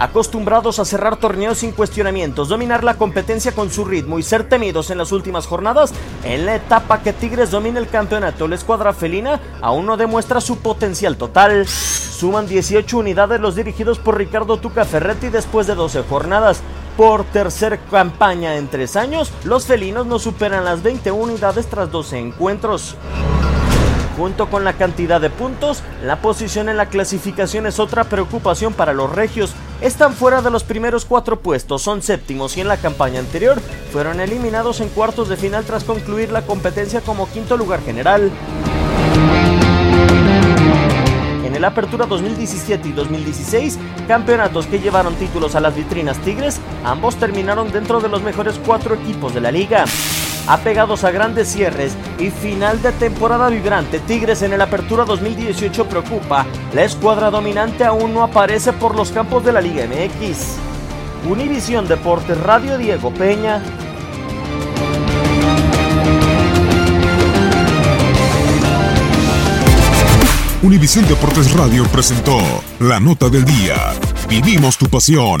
Acostumbrados a cerrar torneos sin cuestionamientos, dominar la competencia con su ritmo y ser temidos en las últimas jornadas, en la etapa que Tigres domina el campeonato, la escuadra felina aún no demuestra su potencial total. Suman 18 unidades los dirigidos por Ricardo Tuca Ferretti después de 12 jornadas. Por tercer campaña en tres años, los felinos no superan las 20 unidades tras 12 encuentros. Junto con la cantidad de puntos, la posición en la clasificación es otra preocupación para los regios. Están fuera de los primeros cuatro puestos, son séptimos y en la campaña anterior fueron eliminados en cuartos de final tras concluir la competencia como quinto lugar general. En el Apertura 2017 y 2016, campeonatos que llevaron títulos a las vitrinas Tigres, ambos terminaron dentro de los mejores cuatro equipos de la liga apegados a grandes cierres y final de temporada vibrante. Tigres en el Apertura 2018 preocupa. La escuadra dominante aún no aparece por los campos de la Liga MX. Univisión Deportes Radio Diego Peña. Univisión Deportes Radio presentó la nota del día. Vivimos tu pasión.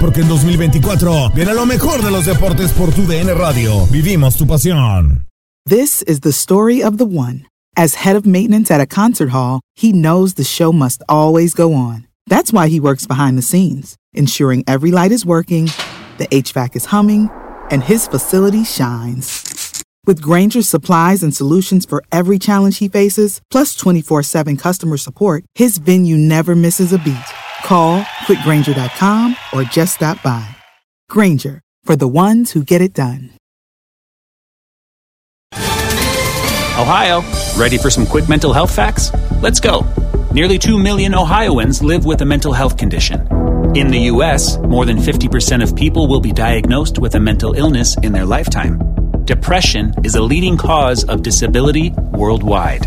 Porque en 2024 viene lo mejor de los deportes por tu DN Radio. Vivimos tu pasión. This is the story of the one. As head of maintenance at a concert hall, he knows the show must always go on. That's why he works behind the scenes, ensuring every light is working, the HVAC is humming, and his facility shines. With Granger's supplies and solutions for every challenge he faces, plus 24 7 customer support, his venue never misses a beat. Call quickgranger.com or just stop by. Granger, for the ones who get it done. Ohio, ready for some quick mental health facts? Let's go. Nearly 2 million Ohioans live with a mental health condition. In the U.S., more than 50% of people will be diagnosed with a mental illness in their lifetime. Depression is a leading cause of disability worldwide.